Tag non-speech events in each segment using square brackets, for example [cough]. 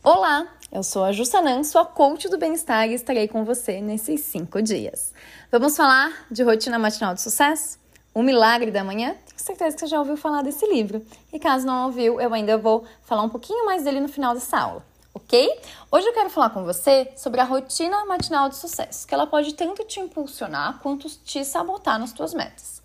Olá, eu sou a Jussanan, sua coach do bem-estar e estarei com você nesses cinco dias. Vamos falar de rotina matinal de sucesso? O Milagre da Manhã? Tenho certeza que você já ouviu falar desse livro. E caso não ouviu, eu ainda vou falar um pouquinho mais dele no final dessa aula, ok? Hoje eu quero falar com você sobre a rotina matinal de sucesso, que ela pode tanto te impulsionar quanto te sabotar nas suas metas.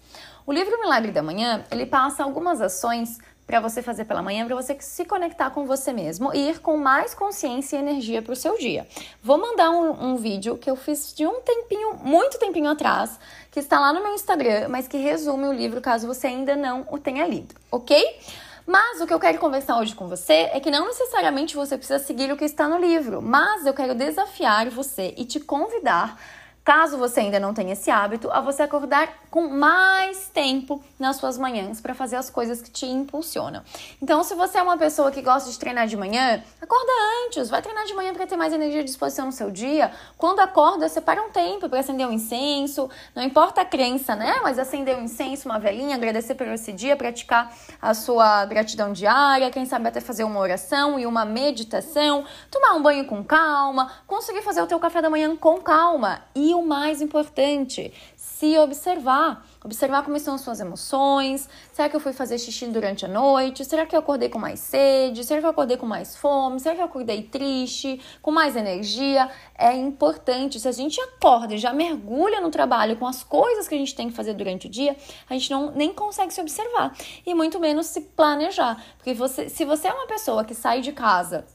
O livro Milagre da Manhã, ele passa algumas ações para você fazer pela manhã, para você se conectar com você mesmo e ir com mais consciência e energia para o seu dia. Vou mandar um, um, vídeo que eu fiz de um tempinho, muito tempinho atrás, que está lá no meu Instagram, mas que resume o livro caso você ainda não o tenha lido, ok? Mas o que eu quero conversar hoje com você é que não necessariamente você precisa seguir o que está no livro, mas eu quero desafiar você e te convidar Caso você ainda não tenha esse hábito, a você acordar com mais tempo nas suas manhãs para fazer as coisas que te impulsionam. Então, se você é uma pessoa que gosta de treinar de manhã, acorda antes, vai treinar de manhã para ter mais energia e disposição no seu dia. Quando acorda, separa um tempo para acender um incenso, não importa a crença, né? Mas acender um incenso, uma velhinha, agradecer por esse dia, praticar a sua gratidão diária, quem sabe até fazer uma oração e uma meditação, tomar um banho com calma, conseguir fazer o teu café da manhã com calma e o mais importante, se observar. Observar como estão as suas emoções. Será que eu fui fazer xixi durante a noite? Será que eu acordei com mais sede? Será que eu acordei com mais fome? Será que eu acordei triste? Com mais energia? É importante. Se a gente acorda e já mergulha no trabalho com as coisas que a gente tem que fazer durante o dia, a gente não nem consegue se observar e muito menos se planejar. Porque você, se você é uma pessoa que sai de casa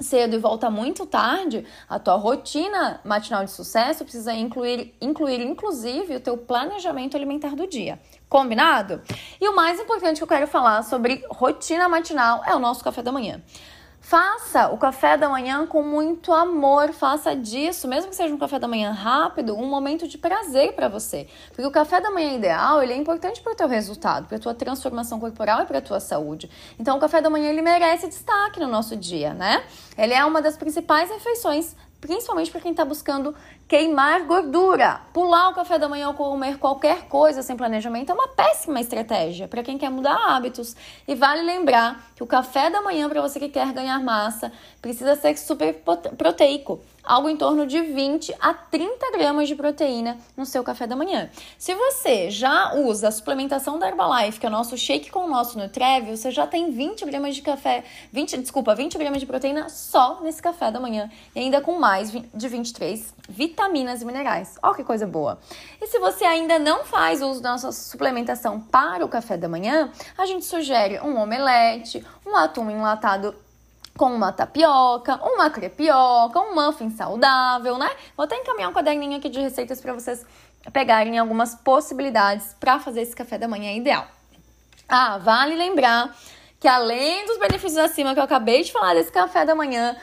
cedo e volta muito tarde, a tua rotina matinal de sucesso precisa incluir, incluir inclusive o teu planejamento alimentar do dia. Combinado? E o mais importante que eu quero falar sobre rotina matinal é o nosso café da manhã. Faça o café da manhã com muito amor, faça disso, mesmo que seja um café da manhã rápido, um momento de prazer para você. Porque o café da manhã ideal, ele é importante para o teu resultado, para a tua transformação corporal e para a tua saúde. Então o café da manhã ele merece destaque no nosso dia, né? Ele é uma das principais refeições principalmente para quem está buscando queimar gordura. Pular o café da manhã ou comer qualquer coisa sem planejamento é uma péssima estratégia para quem quer mudar hábitos. E vale lembrar que o café da manhã, para você que quer ganhar massa, precisa ser super proteico algo em torno de 20 a 30 gramas de proteína no seu café da manhã. Se você já usa a suplementação da Herbalife, que é o nosso shake com o nosso Nutreve, você já tem 20 gramas de café, 20, desculpa, 20 gramas de proteína só nesse café da manhã e ainda com mais de 23 vitaminas e minerais. Olha que coisa boa. E se você ainda não faz uso da nossa suplementação para o café da manhã, a gente sugere um omelete, um atum enlatado com uma tapioca, uma crepioca, um muffin saudável, né? Vou até encaminhar um caderninho aqui de receitas para vocês pegarem algumas possibilidades para fazer esse café da manhã ideal. Ah, vale lembrar que além dos benefícios acima que eu acabei de falar desse café da manhã,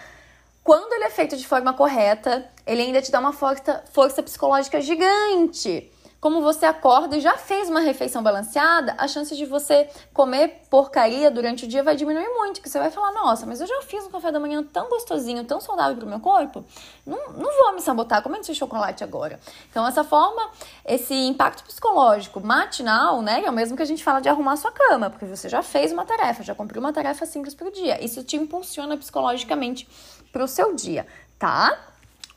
quando ele é feito de forma correta, ele ainda te dá uma força, força psicológica gigante como você acorda e já fez uma refeição balanceada, a chance de você comer porcaria durante o dia vai diminuir muito. Que você vai falar, nossa, mas eu já fiz um café da manhã tão gostosinho, tão saudável para o meu corpo, não, não vou me sabotar comendo esse chocolate agora. Então, essa forma, esse impacto psicológico matinal, né, é o mesmo que a gente fala de arrumar sua cama, porque você já fez uma tarefa, já cumpriu uma tarefa simples para o dia. Isso te impulsiona psicologicamente para o seu dia, tá?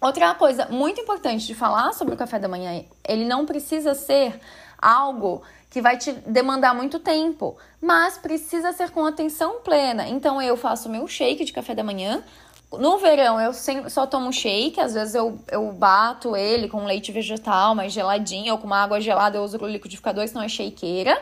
Outra coisa muito importante de falar sobre o café da manhã, ele não precisa ser algo que vai te demandar muito tempo, mas precisa ser com atenção plena. Então eu faço meu shake de café da manhã. No verão eu só tomo shake, às vezes eu, eu bato ele com leite vegetal mais geladinho ou com uma água gelada eu uso o liquidificador, senão é shakeira.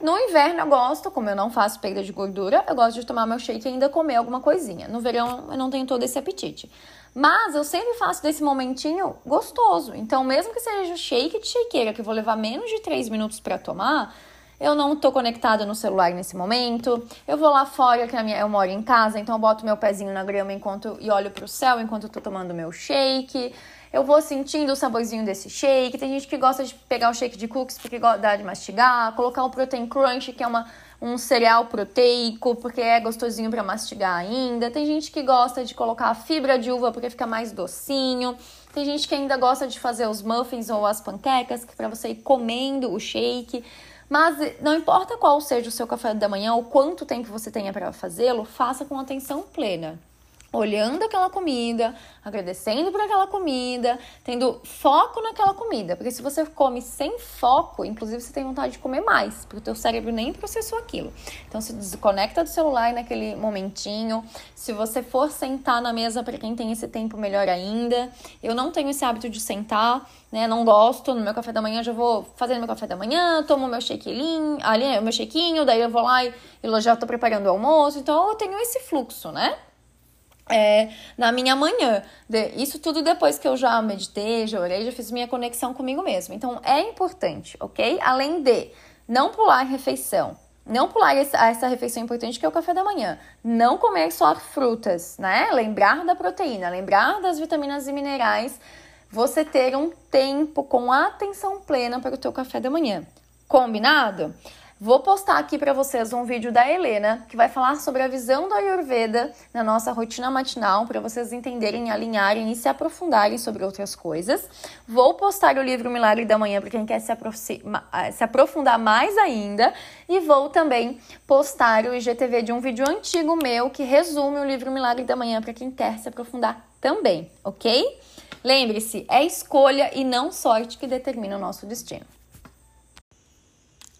No inverno eu gosto, como eu não faço perda de gordura, eu gosto de tomar meu shake e ainda comer alguma coisinha. No verão eu não tenho todo esse apetite. Mas eu sempre faço desse momentinho gostoso. Então, mesmo que seja shake de shakeira, que eu vou levar menos de 3 minutos para tomar, eu não tô conectada no celular nesse momento. Eu vou lá fora, que na minha, eu moro em casa, então eu boto meu pezinho na grama enquanto e olho pro céu enquanto eu tô tomando meu shake. Eu vou sentindo o saborzinho desse shake. Tem gente que gosta de pegar o shake de cookies porque gosta de mastigar, colocar o protein crunch, que é uma um cereal proteico, porque é gostosinho para mastigar ainda. Tem gente que gosta de colocar fibra de uva porque fica mais docinho. Tem gente que ainda gosta de fazer os muffins ou as panquecas, que é para você ir comendo o shake. Mas não importa qual seja o seu café da manhã ou quanto tempo você tenha para fazê-lo, faça com atenção plena. Olhando aquela comida, agradecendo por aquela comida, tendo foco naquela comida. Porque se você come sem foco, inclusive você tem vontade de comer mais, porque o teu cérebro nem processou aquilo. Então se desconecta do celular naquele momentinho. Se você for sentar na mesa para quem tem esse tempo, melhor ainda. Eu não tenho esse hábito de sentar, né? Não gosto. No meu café da manhã já vou fazendo meu café da manhã, tomo meu shakezinho, ali, meu shakeinho, daí eu vou lá e, e já tô preparando o almoço. Então eu tenho esse fluxo, né? É, na minha manhã. Isso tudo depois que eu já meditei, já orei, já fiz minha conexão comigo mesmo. Então é importante, ok? Além de não pular refeição, não pular essa, essa refeição importante que é o café da manhã, não comer só frutas, né? Lembrar da proteína, lembrar das vitaminas e minerais, você ter um tempo com atenção plena para o teu café da manhã. Combinado? Vou postar aqui para vocês um vídeo da Helena que vai falar sobre a visão da Ayurveda na nossa rotina matinal para vocês entenderem, alinharem e se aprofundarem sobre outras coisas. Vou postar o livro Milagre da Manhã para quem quer se, ah, se aprofundar mais ainda e vou também postar o IGTV de um vídeo antigo meu que resume o livro Milagre da Manhã para quem quer se aprofundar também, ok? Lembre-se, é escolha e não sorte que determina o nosso destino.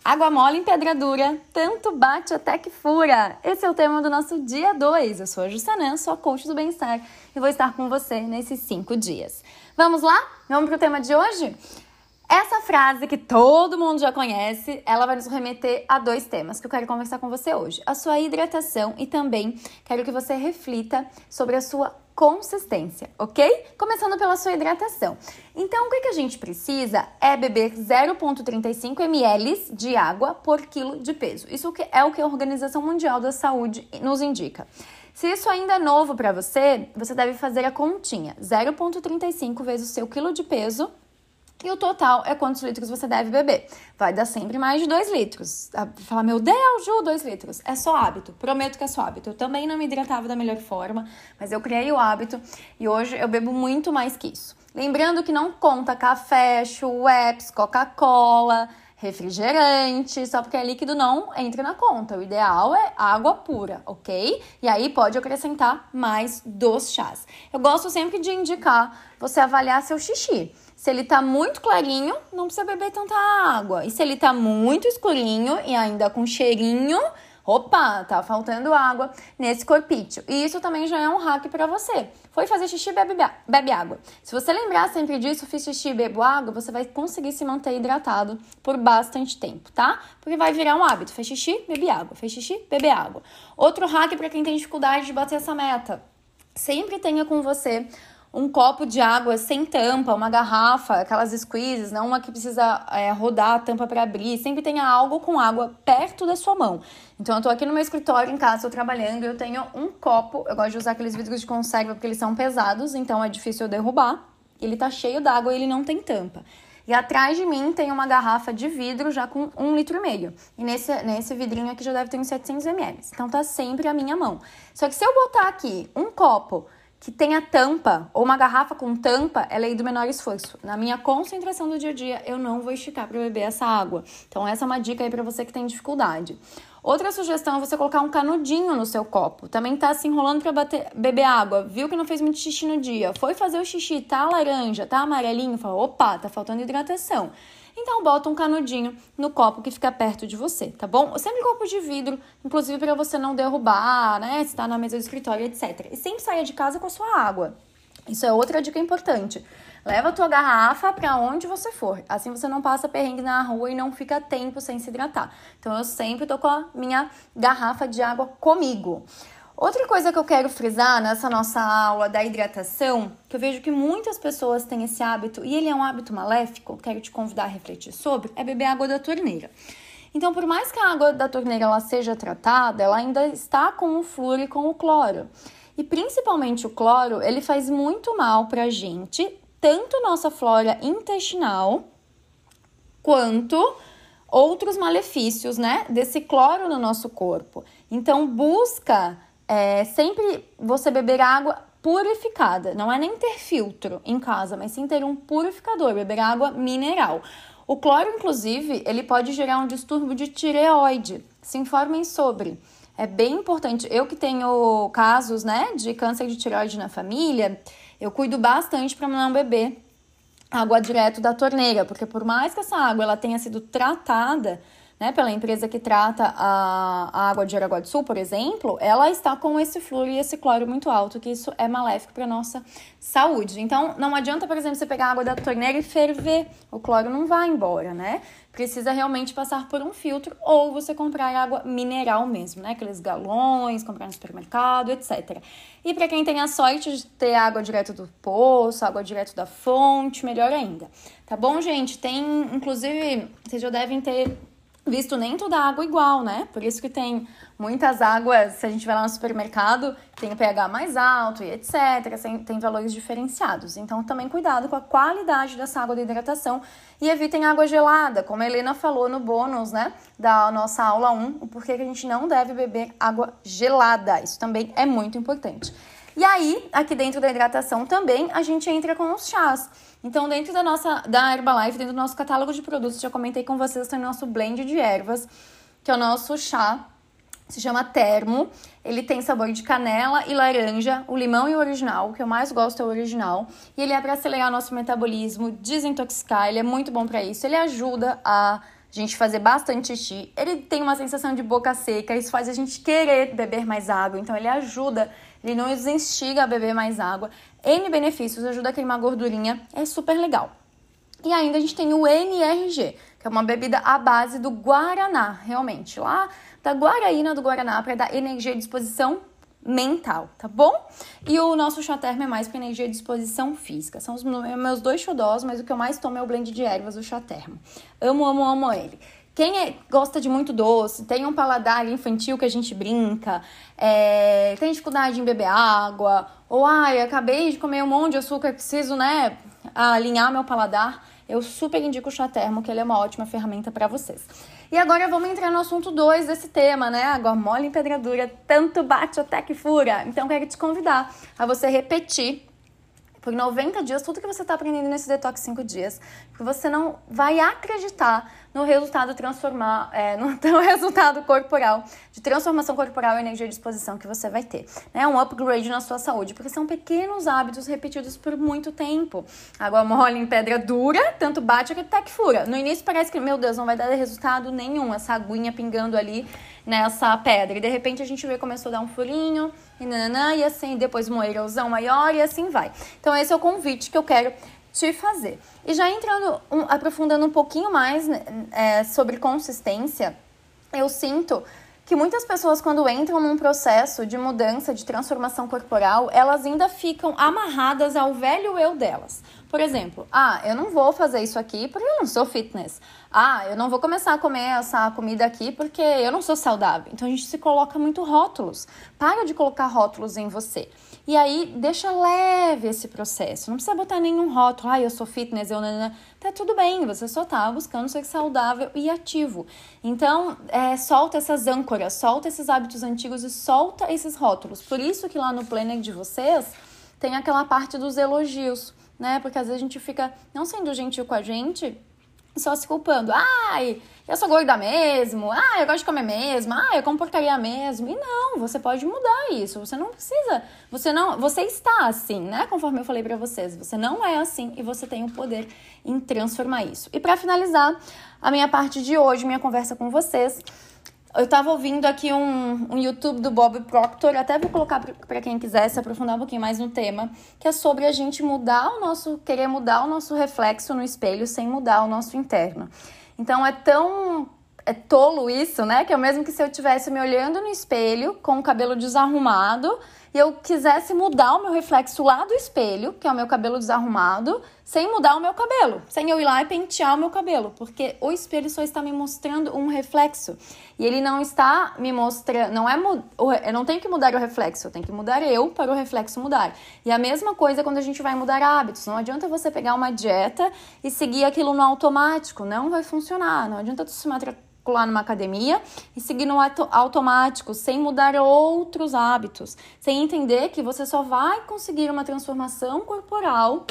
Água mole em pedra dura, tanto bate até que fura. Esse é o tema do nosso dia 2. Eu sou a Jussanã, sua coach do bem-estar e vou estar com você nesses cinco dias. Vamos lá? Vamos para o tema de hoje? Essa frase que todo mundo já conhece, ela vai nos remeter a dois temas que eu quero conversar com você hoje: a sua hidratação e também quero que você reflita sobre a sua consistência, ok? Começando pela sua hidratação. Então, o que, que a gente precisa é beber 0,35 ml de água por quilo de peso. Isso é o que a Organização Mundial da Saúde nos indica. Se isso ainda é novo para você, você deve fazer a continha: 0,35 vezes o seu quilo de peso e o total é quantos litros você deve beber. Vai dar sempre mais de 2 litros. Falar, meu Deus, Ju, 2 litros. É só hábito. Prometo que é só hábito. Eu também não me hidratava da melhor forma, mas eu criei o hábito e hoje eu bebo muito mais que isso. Lembrando que não conta café, Schweppes, Coca-Cola, refrigerante, só porque é líquido não entra na conta. O ideal é água pura, ok? E aí pode acrescentar mais dos chás. Eu gosto sempre de indicar você avaliar seu xixi. Se ele tá muito clarinho, não precisa beber tanta água. E se ele tá muito escurinho e ainda com cheirinho, opa, tá faltando água nesse corpício. E isso também já é um hack para você. Foi fazer xixi, bebe, bebe água. Se você lembrar sempre disso, fiz xixi, bebo água, você vai conseguir se manter hidratado por bastante tempo, tá? Porque vai virar um hábito. Fez xixi, bebe água. Fez xixi, bebe água. Outro hack para quem tem dificuldade de bater essa meta. Sempre tenha com você um copo de água sem tampa, uma garrafa, aquelas squeezes, não uma que precisa é, rodar a tampa para abrir. Sempre tenha algo com água perto da sua mão. Então, eu tô aqui no meu escritório em casa, tô trabalhando e eu tenho um copo. Eu gosto de usar aqueles vidros de conserva porque eles são pesados, então é difícil eu derrubar. Ele tá cheio d'água e ele não tem tampa. E atrás de mim tem uma garrafa de vidro já com um litro e meio. E nesse, nesse vidrinho aqui já deve ter uns 700 ml. Então tá sempre a minha mão. Só que se eu botar aqui um copo que tenha tampa ou uma garrafa com tampa é lei do menor esforço. Na minha concentração do dia a dia, eu não vou esticar para beber essa água. Então, essa é uma dica aí para você que tem dificuldade. Outra sugestão é você colocar um canudinho no seu copo. Também tá se enrolando para beber água, viu que não fez muito xixi no dia, foi fazer o xixi, tá laranja, tá amarelinho, fala, opa, tá faltando hidratação. Então bota um canudinho no copo que fica perto de você, tá bom? Sempre copo de vidro, inclusive para você não derrubar, né? Se tá na mesa do escritório, etc. E sempre saia de casa com a sua água. Isso é outra dica importante. Leva a tua garrafa para onde você for. Assim você não passa perrengue na rua e não fica tempo sem se hidratar. Então eu sempre tô com a minha garrafa de água comigo. Outra coisa que eu quero frisar nessa nossa aula da hidratação, que eu vejo que muitas pessoas têm esse hábito e ele é um hábito maléfico, quero te convidar a refletir sobre, é beber água da torneira. Então, por mais que a água da torneira ela seja tratada, ela ainda está com o flúor e com o cloro. E principalmente o cloro, ele faz muito mal para a gente, tanto nossa flora intestinal, quanto outros malefícios, né, desse cloro no nosso corpo. Então, busca é sempre você beber água purificada. Não é nem ter filtro em casa, mas sim ter um purificador, beber água mineral. O cloro, inclusive, ele pode gerar um distúrbio de tireoide. Se informem sobre. é bem importante. Eu que tenho casos, né, de câncer de tireoide na família, eu cuido bastante para não beber água direto da torneira, porque por mais que essa água ela tenha sido tratada, né, pela empresa que trata a, a água de Araguá do Sul, por exemplo, ela está com esse flúor e esse cloro muito alto, que isso é maléfico para nossa saúde. Então, não adianta, por exemplo, você pegar água da torneira e ferver, o cloro não vai embora, né? Precisa realmente passar por um filtro ou você comprar água mineral mesmo, né? Aqueles galões, comprar no supermercado, etc. E para quem tem a sorte de ter água direto do poço, água direto da fonte, melhor ainda. Tá bom, gente? Tem, inclusive, vocês já devem ter visto nem toda água igual, né? Por isso que tem muitas águas, se a gente vai lá no supermercado, tem o pH mais alto e etc, tem valores diferenciados. Então também cuidado com a qualidade dessa água de hidratação e evitem água gelada, como a Helena falou no bônus, né, da nossa aula 1, o porquê que a gente não deve beber água gelada. Isso também é muito importante. E aí, aqui dentro da hidratação também, a gente entra com os chás. Então, dentro da nossa da Herbalife, dentro do nosso catálogo de produtos, já comentei com vocês, tem o nosso blend de ervas, que é o nosso chá, se chama Termo. Ele tem sabor de canela e laranja, o limão e o original, o que eu mais gosto é o original. E ele é para acelerar nosso metabolismo, desintoxicar, ele é muito bom para isso. Ele ajuda a gente fazer bastante xixi. Ele tem uma sensação de boca seca, isso faz a gente querer beber mais água, então ele ajuda ele não nos instiga a beber mais água. N benefícios, ajuda a queimar gordurinha, é super legal. E ainda a gente tem o NRG, que é uma bebida à base do Guaraná, realmente, lá da Guaraína do Guaraná, para dar energia e disposição mental, tá bom? E o nosso chá termo é mais para energia e disposição física. São os meus dois xodós, mas o que eu mais tomo é o blend de ervas, o chá termo. Amo, amo, amo ele. Quem é, gosta de muito doce, tem um paladar infantil que a gente brinca, é, tem dificuldade em beber água, ou ai, acabei de comer um monte de açúcar, preciso, né, alinhar meu paladar, eu super indico o chá termo, que ele é uma ótima ferramenta para vocês. E agora vamos entrar no assunto 2 desse tema, né? Água mole em pedradura, tanto bate até que fura. Então, quero te convidar a você repetir por 90 dias tudo que você está aprendendo nesse detox 5 dias, porque você não vai acreditar no resultado transformar, é, [laughs] no, no resultado corporal, de transformação corporal e energia de disposição que você vai ter. É né? um upgrade na sua saúde, porque são pequenos hábitos repetidos por muito tempo. Água mole em pedra dura, tanto bate que até que fura. No início parece que, meu Deus, não vai dar resultado nenhum, essa aguinha pingando ali nessa pedra. E de repente a gente vê começou a dar um furinho, e, nananã, e assim, depois uma erosão maior e assim vai. Então esse é o convite que eu quero te fazer. E já entrando, um, aprofundando um pouquinho mais né, é, sobre consistência, eu sinto que muitas pessoas, quando entram num processo de mudança, de transformação corporal, elas ainda ficam amarradas ao velho eu delas. Por exemplo, ah, eu não vou fazer isso aqui porque eu não sou fitness. Ah, eu não vou começar a comer essa comida aqui porque eu não sou saudável. Então a gente se coloca muito rótulos. Para de colocar rótulos em você. E aí deixa leve esse processo. Não precisa botar nenhum rótulo. Ah, eu sou fitness, eu não. Tá tudo bem, você só tá buscando ser saudável e ativo. Então, é, solta essas âncoras, solta esses hábitos antigos e solta esses rótulos. Por isso que lá no planner de vocês tem aquela parte dos elogios né? Porque às vezes a gente fica não sendo gentil com a gente, só se culpando. Ai, eu sou gorda mesmo. Ah, eu gosto de comer mesmo. Ah, eu como porcaria mesmo. E não, você pode mudar isso. Você não precisa. Você não, você está assim, né? Conforme eu falei para vocês, você não é assim e você tem o poder em transformar isso. E para finalizar a minha parte de hoje, minha conversa com vocês, eu tava ouvindo aqui um, um YouTube do Bob Proctor, até vou colocar para quem quiser se aprofundar um pouquinho mais no tema, que é sobre a gente mudar o nosso, querer mudar o nosso reflexo no espelho sem mudar o nosso interno. Então é tão é tolo isso, né? Que é o mesmo que se eu estivesse me olhando no espelho com o cabelo desarrumado e eu quisesse mudar o meu reflexo lá do espelho, que é o meu cabelo desarrumado, sem mudar o meu cabelo, sem eu ir lá e pentear o meu cabelo, porque o espelho só está me mostrando um reflexo. E ele não está me mostrando, não é eu não tenho que mudar o reflexo, eu tenho que mudar eu para o reflexo mudar. E a mesma coisa quando a gente vai mudar hábitos. Não adianta você pegar uma dieta e seguir aquilo no automático, não vai funcionar. Não adianta tu se matricular numa academia e seguir no automático, sem mudar outros hábitos, sem entender que você só vai conseguir uma transformação corporal,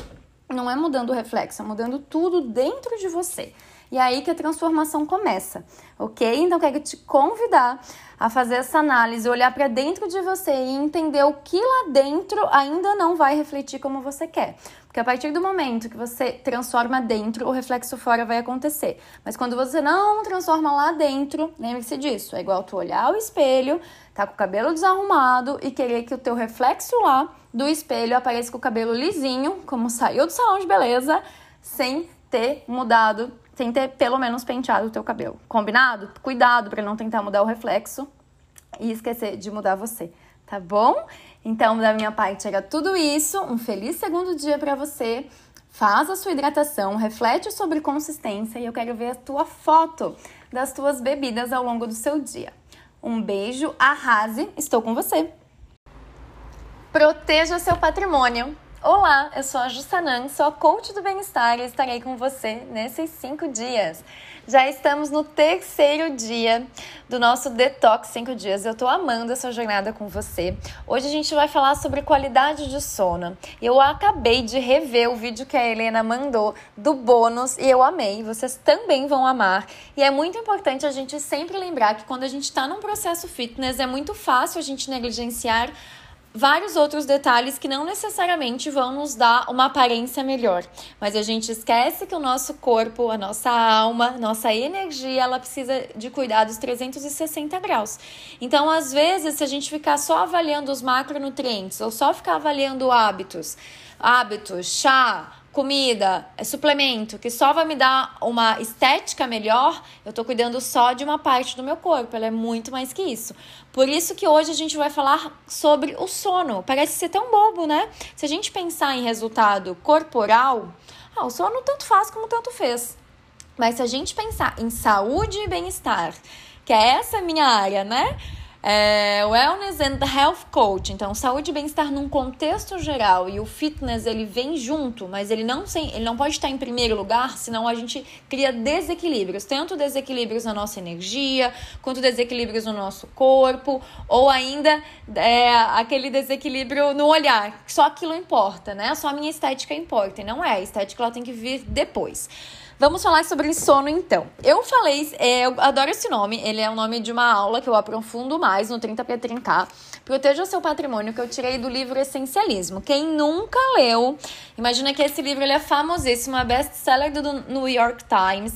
não é mudando o reflexo, é mudando tudo dentro de você. e é aí que a transformação começa, ok? Então, quero te convidar a fazer essa análise, olhar para dentro de você e entender o que lá dentro ainda não vai refletir como você quer. Porque a partir do momento que você transforma dentro, o reflexo fora vai acontecer. Mas quando você não transforma lá dentro, lembre-se disso. É igual tu olhar o espelho, tá com o cabelo desarrumado e querer que o teu reflexo lá do espelho apareça com o cabelo lisinho, como saiu do salão de beleza, sem ter mudado sem ter pelo menos penteado o teu cabelo. Combinado? Cuidado para não tentar mudar o reflexo e esquecer de mudar você, tá bom? Então, da minha parte era tudo isso. Um feliz segundo dia para você. Faz a sua hidratação, reflete sobre consistência e eu quero ver a tua foto das tuas bebidas ao longo do seu dia. Um beijo, arrase, estou com você. Proteja seu patrimônio. Olá, eu sou a Jussanan, sou a coach do bem-estar e estarei com você nesses cinco dias. Já estamos no terceiro dia do nosso Detox 5 dias. Eu tô amando essa jornada com você. Hoje a gente vai falar sobre qualidade de sono. Eu acabei de rever o vídeo que a Helena mandou do bônus e eu amei. Vocês também vão amar. E é muito importante a gente sempre lembrar que quando a gente está num processo fitness é muito fácil a gente negligenciar vários outros detalhes que não necessariamente vão nos dar uma aparência melhor, mas a gente esquece que o nosso corpo, a nossa alma, nossa energia, ela precisa de cuidados 360 graus. Então, às vezes, se a gente ficar só avaliando os macronutrientes ou só ficar avaliando hábitos, hábitos, chá, comida, é suplemento, que só vai me dar uma estética melhor, eu tô cuidando só de uma parte do meu corpo, ela é muito mais que isso. Por isso que hoje a gente vai falar sobre o sono. Parece ser tão bobo, né? Se a gente pensar em resultado corporal, ah, o sono tanto faz como tanto fez. Mas se a gente pensar em saúde e bem-estar, que é essa minha área, né? É, wellness and Health Coach, então saúde e bem-estar num contexto geral. E o fitness ele vem junto, mas ele não, sem, ele não pode estar em primeiro lugar, senão a gente cria desequilíbrios, tanto desequilíbrios na nossa energia, quanto desequilíbrios no nosso corpo, ou ainda é, aquele desequilíbrio no olhar, só aquilo importa, né? Só a minha estética importa, e não é, a estética ela tem que vir depois. Vamos falar sobre sono então. Eu falei, é, eu adoro esse nome, ele é o nome de uma aula que eu aprofundo mais no 30 para Trincar. Proteja o seu patrimônio, que eu tirei do livro Essencialismo. Quem nunca leu, imagina que esse livro ele é famosíssimo, é best-seller do New York Times.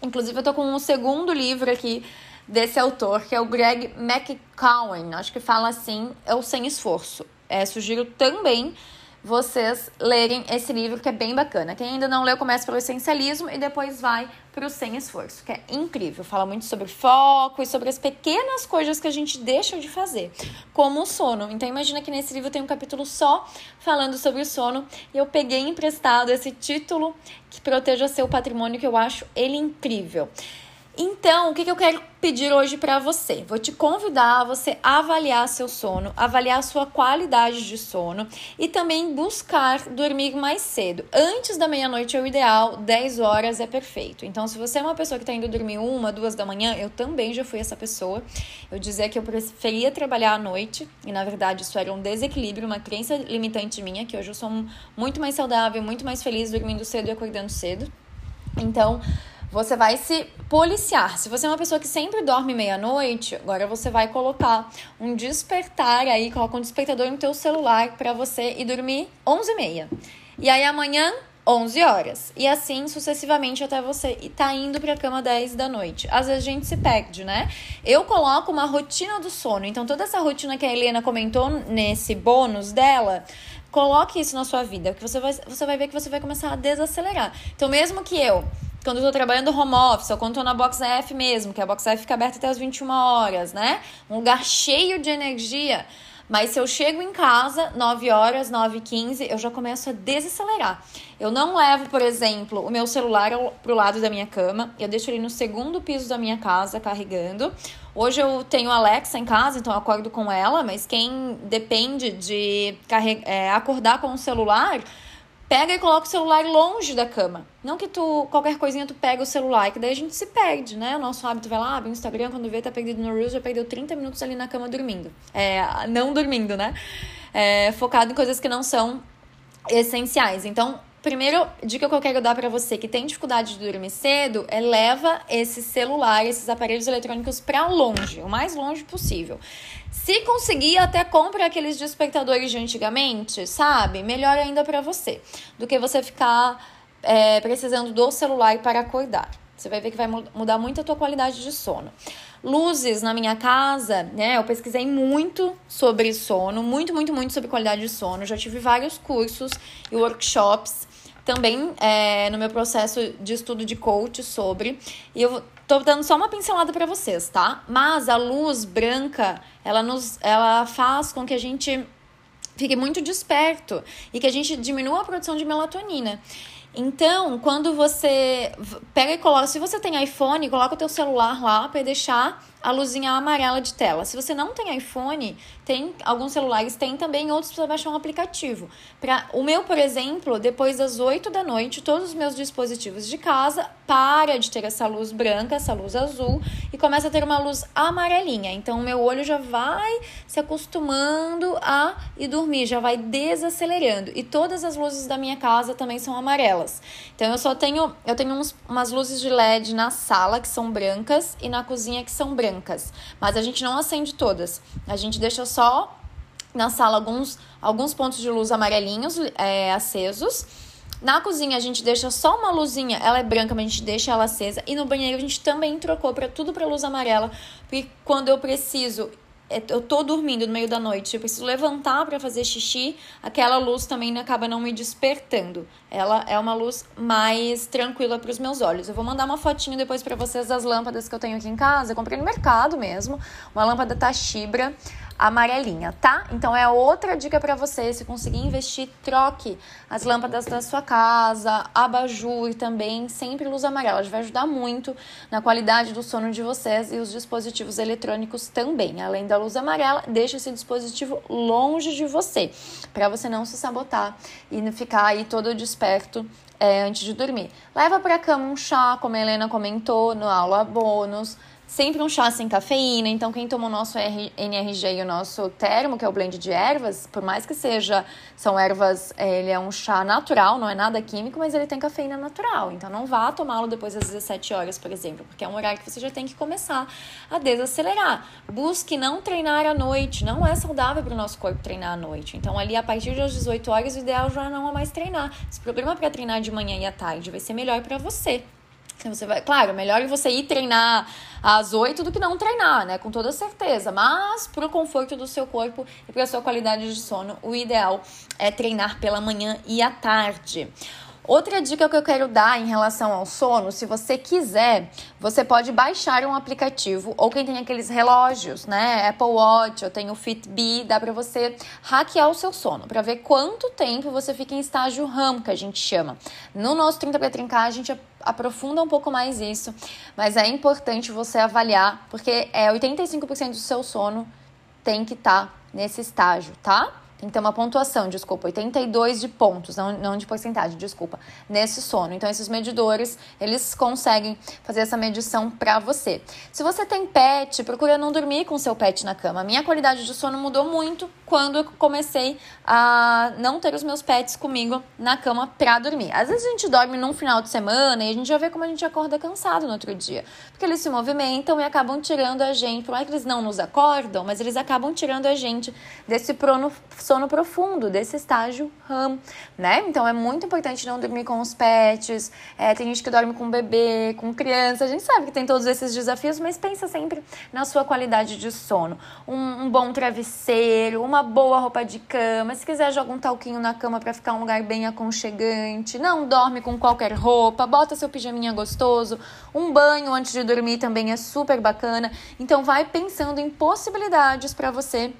Inclusive, eu tô com um segundo livro aqui desse autor, que é o Greg McCowan. Acho que fala assim, é o Sem Esforço. É, sugiro também vocês lerem esse livro que é bem bacana. Quem ainda não leu, começa pelo essencialismo e depois vai para o sem esforço, que é incrível. Fala muito sobre foco e sobre as pequenas coisas que a gente deixa de fazer, como o sono. Então imagina que nesse livro tem um capítulo só falando sobre o sono e eu peguei emprestado esse título que proteja seu patrimônio que eu acho ele incrível. Então, o que, que eu quero pedir hoje para você? Vou te convidar a você avaliar seu sono, avaliar sua qualidade de sono e também buscar dormir mais cedo. Antes da meia-noite é o ideal, 10 horas é perfeito. Então, se você é uma pessoa que está indo dormir uma, duas da manhã, eu também já fui essa pessoa. Eu dizia que eu preferia trabalhar à noite e, na verdade, isso era um desequilíbrio, uma crença limitante minha, que hoje eu sou muito mais saudável, muito mais feliz dormindo cedo e acordando cedo. Então, você vai se policiar. Se você é uma pessoa que sempre dorme meia-noite, agora você vai colocar um despertar aí, coloca um despertador no teu celular para você ir dormir 11h30. E aí amanhã 11 horas. E assim sucessivamente até você tá indo para a cama 10 da noite. Às vezes a gente se perde, né? Eu coloco uma rotina do sono. Então toda essa rotina que a Helena comentou nesse bônus dela, coloque isso na sua vida, que você vai, você vai ver que você vai começar a desacelerar. Então mesmo que eu quando eu tô trabalhando home office, ou quando tô na Box F mesmo, que a Box F fica aberta até as 21 horas, né? Um lugar cheio de energia. Mas se eu chego em casa, 9 horas, 9 e 15, eu já começo a desacelerar. Eu não levo, por exemplo, o meu celular pro lado da minha cama. Eu deixo ele no segundo piso da minha casa, carregando. Hoje eu tenho a Alexa em casa, então eu acordo com ela. Mas quem depende de é, acordar com o celular pega e coloca o celular longe da cama. Não que tu, qualquer coisinha tu pega o celular, que daí a gente se perde, né? O nosso hábito vai lá, abre o Instagram, quando vê, tá perdido no Reels, já perdeu 30 minutos ali na cama dormindo. É, não dormindo, né? É, focado em coisas que não são essenciais. Então, primeiro dica que eu quero dar para você que tem dificuldade de dormir cedo é leva esse celular, esses aparelhos eletrônicos para longe, o mais longe possível. Se conseguir, até compra aqueles despertadores de antigamente, sabe? Melhor ainda para você, do que você ficar é, precisando do celular para acordar. Você vai ver que vai mudar muito a tua qualidade de sono. Luzes na minha casa, né? Eu pesquisei muito sobre sono, muito, muito, muito sobre qualidade de sono. Já tive vários cursos e workshops também é, no meu processo de estudo de coach sobre. E eu tô dando só uma pincelada para vocês, tá? Mas a luz branca, ela nos ela faz com que a gente fique muito desperto e que a gente diminua a produção de melatonina. Então, quando você pega e coloca, se você tem iPhone, coloca o teu celular lá para deixar a luzinha amarela de tela. Se você não tem iPhone, tem alguns celulares, tem também outros para baixar um aplicativo. Para o meu, por exemplo, depois das 8 da noite, todos os meus dispositivos de casa para de ter essa luz branca, essa luz azul e começa a ter uma luz amarelinha. Então o meu olho já vai se acostumando a ir dormir, já vai desacelerando. E todas as luzes da minha casa também são amarelas. Então eu só tenho, eu tenho uns, umas luzes de LED na sala que são brancas e na cozinha que são brancas brancas, mas a gente não acende todas. A gente deixa só na sala alguns, alguns pontos de luz amarelinhos é, acesos. Na cozinha a gente deixa só uma luzinha, ela é branca, mas a gente deixa ela acesa. E no banheiro a gente também trocou para tudo para luz amarela, porque quando eu preciso eu tô dormindo no meio da noite, eu preciso levantar para fazer xixi, aquela luz também acaba não me despertando. Ela é uma luz mais tranquila para os meus olhos. Eu vou mandar uma fotinho depois para vocês das lâmpadas que eu tenho aqui em casa. Eu comprei no mercado mesmo, uma lâmpada Tashibra amarelinha, tá? Então é outra dica para você, se conseguir investir, troque as lâmpadas da sua casa, abajur também, sempre luz amarela, vai ajudar muito na qualidade do sono de vocês e os dispositivos eletrônicos também. Além da luz amarela, deixe esse dispositivo longe de você, para você não se sabotar e ficar aí todo desperto é, antes de dormir. Leva para cama um chá, como a Helena comentou no aula bônus Sempre um chá sem cafeína, então quem toma o nosso NRG e o nosso termo, que é o blend de ervas, por mais que seja, são ervas, eh, ele é um chá natural, não é nada químico, mas ele tem cafeína natural. Então não vá tomá-lo depois das 17 horas, por exemplo, porque é um horário que você já tem que começar a desacelerar. Busque não treinar à noite, não é saudável para o nosso corpo treinar à noite. Então ali a partir das 18 horas o ideal já não é mais treinar. Se programa para treinar de manhã e à tarde, vai ser melhor para você. Você vai, claro, melhor você ir treinar às 8 do que não treinar, né? Com toda certeza. Mas para o conforto do seu corpo e para a sua qualidade de sono, o ideal é treinar pela manhã e à tarde. Outra dica que eu quero dar em relação ao sono, se você quiser, você pode baixar um aplicativo ou quem tem aqueles relógios, né? Apple Watch, eu tenho Fitbit, dá para você hackear o seu sono, para ver quanto tempo você fica em estágio RAM, que a gente chama. No nosso 30 para trincar, a gente aprofunda um pouco mais isso, mas é importante você avaliar, porque é 85% do seu sono tem que estar tá nesse estágio, tá? Ter uma pontuação, desculpa, 82 de pontos, não, não de porcentagem, desculpa, nesse sono. Então, esses medidores, eles conseguem fazer essa medição para você. Se você tem pet, procura não dormir com seu pet na cama. A minha qualidade de sono mudou muito quando eu comecei a não ter os meus pets comigo na cama para dormir. Às vezes a gente dorme num final de semana e a gente já vê como a gente acorda cansado no outro dia. Porque eles se movimentam e acabam tirando a gente, por mais que eles não nos acordam, mas eles acabam tirando a gente desse prono sono profundo, desse estágio RAM, né? Então é muito importante não dormir com os pets. É, tem gente que dorme com bebê, com criança. A gente sabe que tem todos esses desafios, mas pensa sempre na sua qualidade de sono. Um, um bom travesseiro, uma boa roupa de cama. Se quiser, joga um talquinho na cama para ficar um lugar bem aconchegante. Não dorme com qualquer roupa, bota seu pijaminha gostoso. Um banho antes de dormir também é super bacana. Então vai pensando em possibilidades para você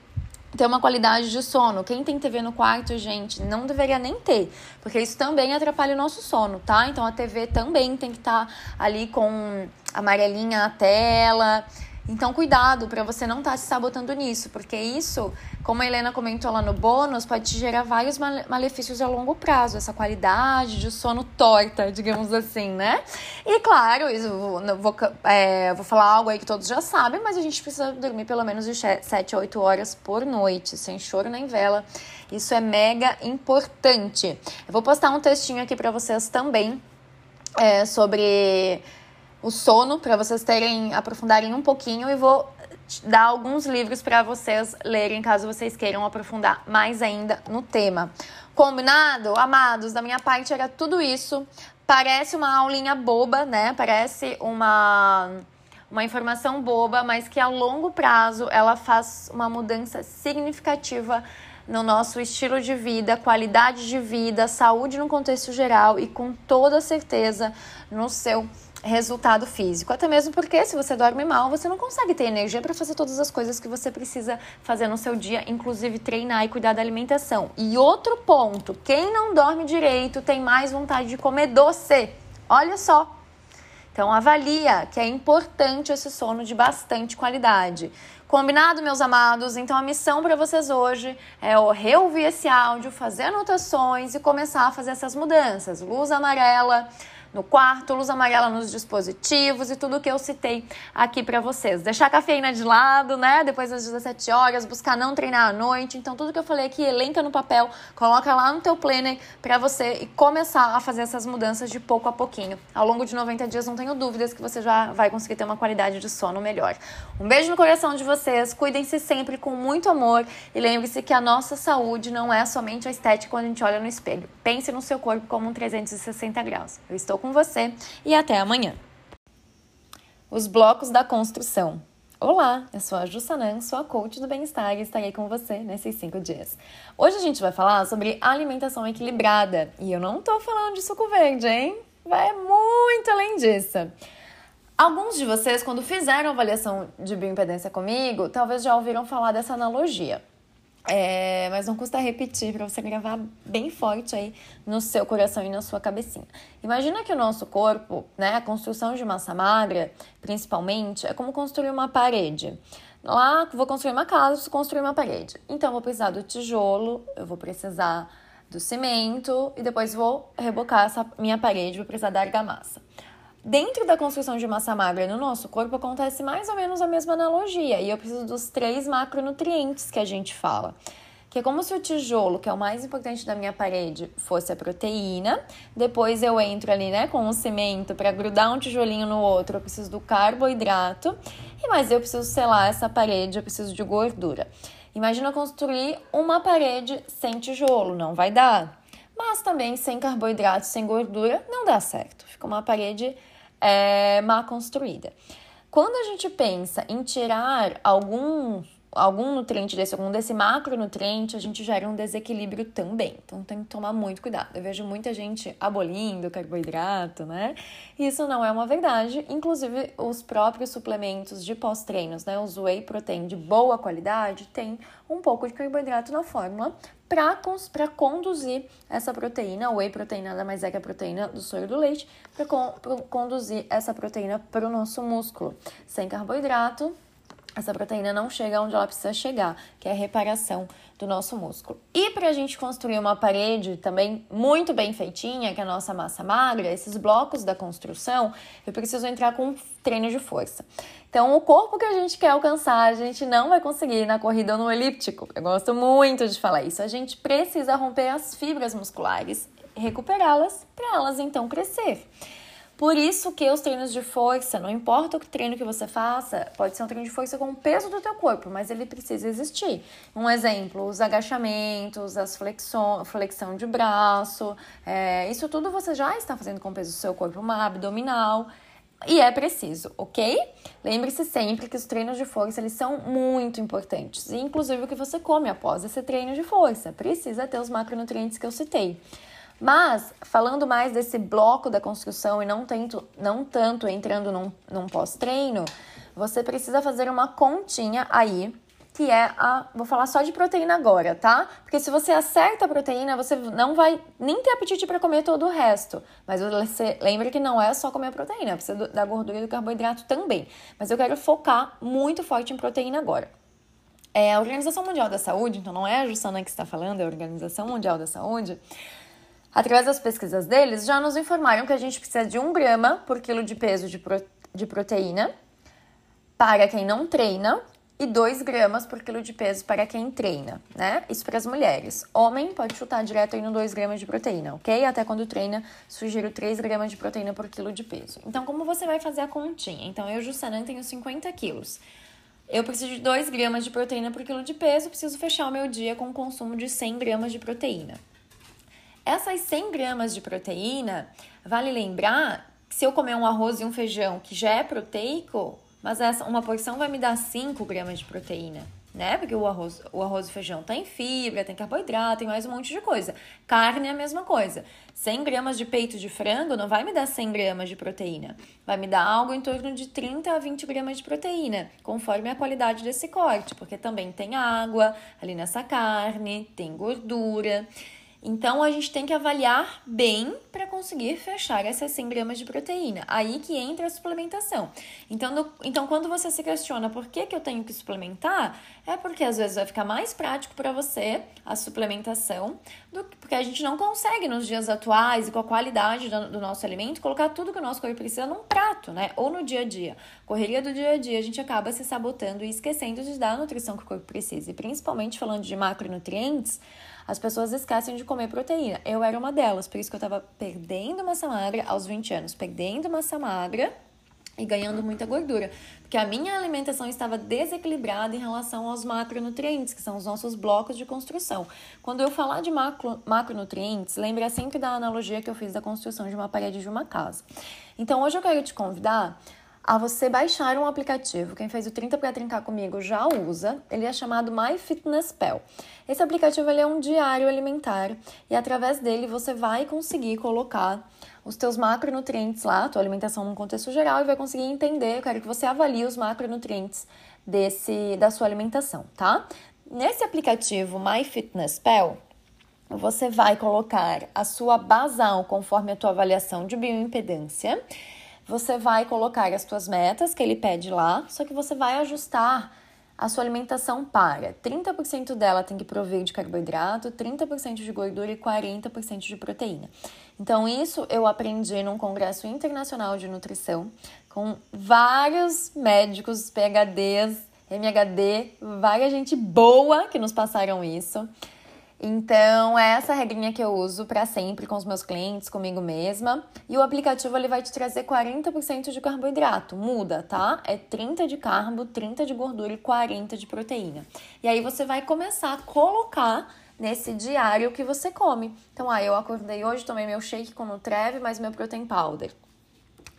ter uma qualidade de sono. Quem tem TV no quarto, gente, não deveria nem ter, porque isso também atrapalha o nosso sono, tá? Então a TV também tem que estar tá ali com amarelinha na tela. Então, cuidado para você não estar tá se sabotando nisso, porque isso, como a Helena comentou lá no bônus, pode te gerar vários malefícios a longo prazo, essa qualidade de sono torta, [laughs] digamos assim, né? E claro, eu vou, é, vou falar algo aí que todos já sabem, mas a gente precisa dormir pelo menos de 7 a 8 horas por noite, sem choro nem vela. Isso é mega importante. Eu vou postar um textinho aqui para vocês também é, sobre o sono, para vocês terem, aprofundarem um pouquinho e vou dar alguns livros para vocês lerem, caso vocês queiram aprofundar mais ainda no tema. Combinado? Amados, da minha parte era tudo isso. Parece uma aulinha boba, né? Parece uma uma informação boba, mas que a longo prazo ela faz uma mudança significativa no nosso estilo de vida, qualidade de vida, saúde no contexto geral e com toda certeza no seu resultado físico. Até mesmo porque se você dorme mal, você não consegue ter energia para fazer todas as coisas que você precisa fazer no seu dia, inclusive treinar e cuidar da alimentação. E outro ponto, quem não dorme direito tem mais vontade de comer doce. Olha só. Então avalia que é importante esse sono de bastante qualidade. Combinado, meus amados? Então a missão para vocês hoje é reouvir esse áudio, fazer anotações e começar a fazer essas mudanças. Luz amarela no quarto, luz amarela nos dispositivos e tudo que eu citei aqui para vocês. Deixar a cafeína de lado, né? Depois das 17 horas, buscar não treinar à noite. Então, tudo que eu falei aqui, elenca no papel, coloca lá no teu planner para você e começar a fazer essas mudanças de pouco a pouquinho. Ao longo de 90 dias, não tenho dúvidas que você já vai conseguir ter uma qualidade de sono melhor. Um beijo no coração de vocês, cuidem-se sempre com muito amor e lembre-se que a nossa saúde não é somente a estética quando a gente olha no espelho. Pense no seu corpo como um 360 graus. Eu estou com você e até amanhã. Os blocos da construção. Olá, eu sou a Jussanan, sou a coach do bem-estar e estarei com você nesses cinco dias. Hoje a gente vai falar sobre alimentação equilibrada e eu não tô falando de suco verde, hein? Vai muito além disso. Alguns de vocês, quando fizeram avaliação de bioimpedância comigo, talvez já ouviram falar dessa analogia. É, mas não custa repetir para você gravar bem forte aí no seu coração e na sua cabecinha. Imagina que o nosso corpo, né, a construção de massa magra, principalmente, é como construir uma parede. Lá, vou construir uma casa, construir uma parede. Então, vou precisar do tijolo, eu vou precisar do cimento e depois vou rebocar essa minha parede, vou precisar da argamassa. Dentro da construção de massa magra no nosso corpo acontece mais ou menos a mesma analogia, e eu preciso dos três macronutrientes que a gente fala. Que é como se o tijolo, que é o mais importante da minha parede, fosse a proteína. Depois eu entro ali, né, com o cimento para grudar um tijolinho no outro, eu preciso do carboidrato. E mais eu preciso selar essa parede, eu preciso de gordura. Imagina construir uma parede sem tijolo, não vai dar. Mas também sem carboidrato, sem gordura, não dá certo. Fica uma parede é, mal construída. Quando a gente pensa em tirar algum, algum nutriente desse, algum desse macronutriente, a gente gera um desequilíbrio também. Então tem que tomar muito cuidado. Eu vejo muita gente abolindo carboidrato, né? Isso não é uma verdade. Inclusive, os próprios suplementos de pós-treinos, né? Os whey protein de boa qualidade, tem um pouco de carboidrato na fórmula para conduzir essa proteína, o whey proteína nada mais é que a proteína do soro do leite, para con conduzir essa proteína para o nosso músculo. Sem carboidrato, essa proteína não chega onde ela precisa chegar, que é a reparação do nosso músculo. E para a gente construir uma parede também muito bem feitinha, que é a nossa massa magra, esses blocos da construção, eu preciso entrar com um treino de força. Então, o corpo que a gente quer alcançar, a gente não vai conseguir na corrida ou no elíptico. Eu gosto muito de falar isso. A gente precisa romper as fibras musculares, recuperá-las para elas então crescer. Por isso que os treinos de força, não importa o treino que você faça, pode ser um treino de força com o peso do teu corpo, mas ele precisa existir. Um exemplo, os agachamentos, as flexão, flexão de braço, é, isso tudo você já está fazendo com o peso do seu corpo, uma abdominal. E é preciso, ok? Lembre-se sempre que os treinos de força eles são muito importantes. Inclusive o que você come após esse treino de força. Precisa ter os macronutrientes que eu citei. Mas, falando mais desse bloco da construção e não, tento, não tanto entrando num, num pós-treino, você precisa fazer uma continha aí que é a. Vou falar só de proteína agora, tá? Porque se você acerta a proteína, você não vai nem ter apetite para comer todo o resto. Mas você lembra que não é só comer a proteína, precisa da gordura e do carboidrato também. Mas eu quero focar muito forte em proteína agora. É a Organização Mundial da Saúde, então não é a Jussana que está falando, é a Organização Mundial da Saúde. Através das pesquisas deles, já nos informaram que a gente precisa de um grama por quilo de peso de, pro, de proteína para quem não treina e 2 gramas por quilo de peso para quem treina, né? Isso para as mulheres. Homem pode chutar direto aí no 2 gramas de proteína, ok? Até quando treina, sugiro 3 gramas de proteína por quilo de peso. Então, como você vai fazer a continha? Então, eu, Jussanan, tenho 50 quilos. Eu preciso de 2 gramas de proteína por quilo de peso, preciso fechar o meu dia com o consumo de 100 gramas de proteína. Essas 100 gramas de proteína, vale lembrar que se eu comer um arroz e um feijão que já é proteico, mas essa, uma porção vai me dar 5 gramas de proteína, né? Porque o arroz, o arroz e feijão tem fibra, tem carboidrato, tem mais um monte de coisa. Carne é a mesma coisa. 100 gramas de peito de frango não vai me dar 100 gramas de proteína. Vai me dar algo em torno de 30 a 20 gramas de proteína, conforme a qualidade desse corte, porque também tem água ali nessa carne, tem gordura. Então a gente tem que avaliar bem para conseguir fechar essas 100 gramas de proteína. Aí que entra a suplementação. Então, no, então quando você se questiona por que, que eu tenho que suplementar, é porque às vezes vai ficar mais prático para você a suplementação, do, porque a gente não consegue nos dias atuais e com a qualidade do, do nosso alimento colocar tudo que o nosso corpo precisa num prato, né? Ou no dia a dia. Correria do dia a dia, a gente acaba se sabotando e esquecendo de dar a nutrição que o corpo precisa. E principalmente falando de macronutrientes, as pessoas esquecem de comer proteína. Eu era uma delas, por isso que eu tava perdendo massa magra aos 20 anos, perdendo massa magra e ganhando muita gordura, porque a minha alimentação estava desequilibrada em relação aos macronutrientes, que são os nossos blocos de construção. Quando eu falar de macro, macronutrientes, lembra sempre da analogia que eu fiz da construção de uma parede de uma casa. Então, hoje eu quero te convidar a você baixar um aplicativo. Quem fez o 30 para trincar comigo já usa. Ele é chamado MyFitnessPal. Esse aplicativo ele é um diário alimentar e através dele você vai conseguir colocar os teus macronutrientes lá, tua alimentação num contexto geral e vai conseguir entender, eu quero que você avalie os macronutrientes desse da sua alimentação, tá? Nesse aplicativo MyFitnessPal, você vai colocar a sua basal conforme a tua avaliação de bioimpedância você vai colocar as suas metas que ele pede lá, só que você vai ajustar a sua alimentação para 30% dela tem que prover de carboidrato, 30% de gordura e 40% de proteína. Então, isso eu aprendi num congresso internacional de nutrição com vários médicos, PHDs, MHD, várias gente boa que nos passaram isso. Então, é essa regrinha que eu uso para sempre com os meus clientes, comigo mesma. E o aplicativo ele vai te trazer 40% de carboidrato. Muda, tá? É 30 de carbo, 30 de gordura e 40 de proteína. E aí você vai começar a colocar nesse diário que você come. Então, ah, eu acordei hoje, tomei meu shake com Nutreve, mais meu protein powder.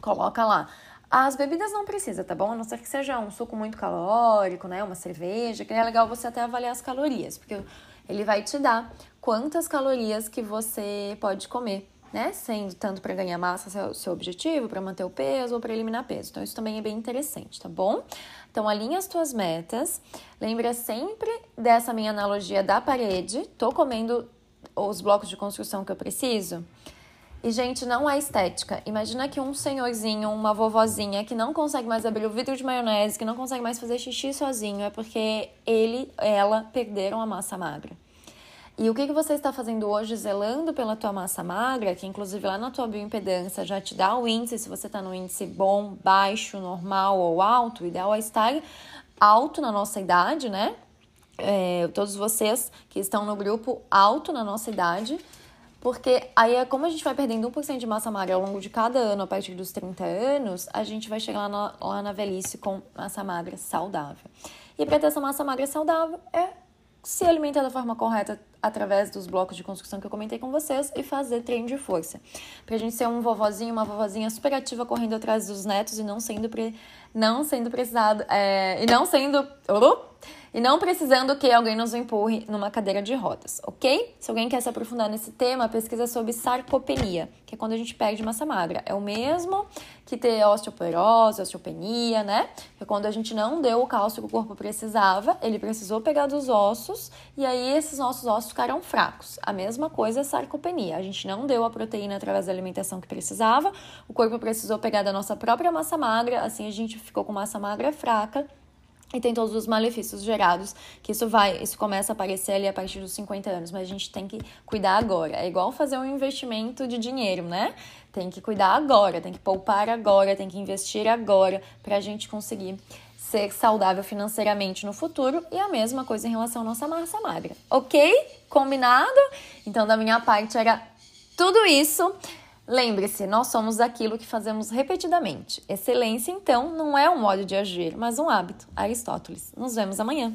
Coloca lá. As bebidas não precisa, tá bom? A não ser que seja um suco muito calórico, né? Uma cerveja, que é legal você até avaliar as calorias, porque ele vai te dar quantas calorias que você pode comer, né? Sendo tanto para ganhar massa, seu, seu objetivo, para manter o peso ou para eliminar peso. Então, isso também é bem interessante, tá bom? Então, alinha as tuas metas. Lembra sempre dessa minha analogia da parede. Tô comendo os blocos de construção que eu preciso? E, gente, não é estética. Imagina que um senhorzinho, uma vovozinha que não consegue mais abrir o vidro de maionese, que não consegue mais fazer xixi sozinho, é porque ele, ela perderam a massa magra. E o que, que você está fazendo hoje zelando pela tua massa magra, que inclusive lá na tua bioimpedância já te dá o índice, se você está no índice bom, baixo, normal ou alto, o ideal é estar alto na nossa idade, né? É, todos vocês que estão no grupo alto na nossa idade, porque aí, é como a gente vai perdendo 1% de massa magra ao longo de cada ano, a partir dos 30 anos, a gente vai chegar lá na, lá na velhice com massa magra saudável. E para ter essa massa magra saudável é se alimentar da forma correta através dos blocos de construção que eu comentei com vocês e fazer treino de força. Pra gente ser um vovozinho, uma vovozinha super ativa correndo atrás dos netos e não sendo, pre... não sendo precisado, é... e não sendo, e não precisando que alguém nos empurre numa cadeira de rodas, ok? Se alguém quer se aprofundar nesse tema, pesquisa sobre sarcopenia, que é quando a gente perde massa magra. É o mesmo que ter osteoporose, osteopenia, né? Que é quando a gente não deu o cálcio que o corpo precisava, ele precisou pegar dos ossos e aí esses nossos ossos ficaram fracos. A mesma coisa é sarcopenia. A gente não deu a proteína através da alimentação que precisava, o corpo precisou pegar da nossa própria massa magra, assim a gente ficou com massa magra fraca e tem todos os malefícios gerados, que isso vai, isso começa a aparecer ali a partir dos 50 anos, mas a gente tem que cuidar agora. É igual fazer um investimento de dinheiro, né? Tem que cuidar agora, tem que poupar agora, tem que investir agora para a gente conseguir ser saudável financeiramente no futuro e a mesma coisa em relação à nossa massa magra. Ok? Combinado? Então, da minha parte, era tudo isso. Lembre-se, nós somos aquilo que fazemos repetidamente. Excelência, então, não é um modo de agir, mas um hábito. Aristóteles. Nos vemos amanhã.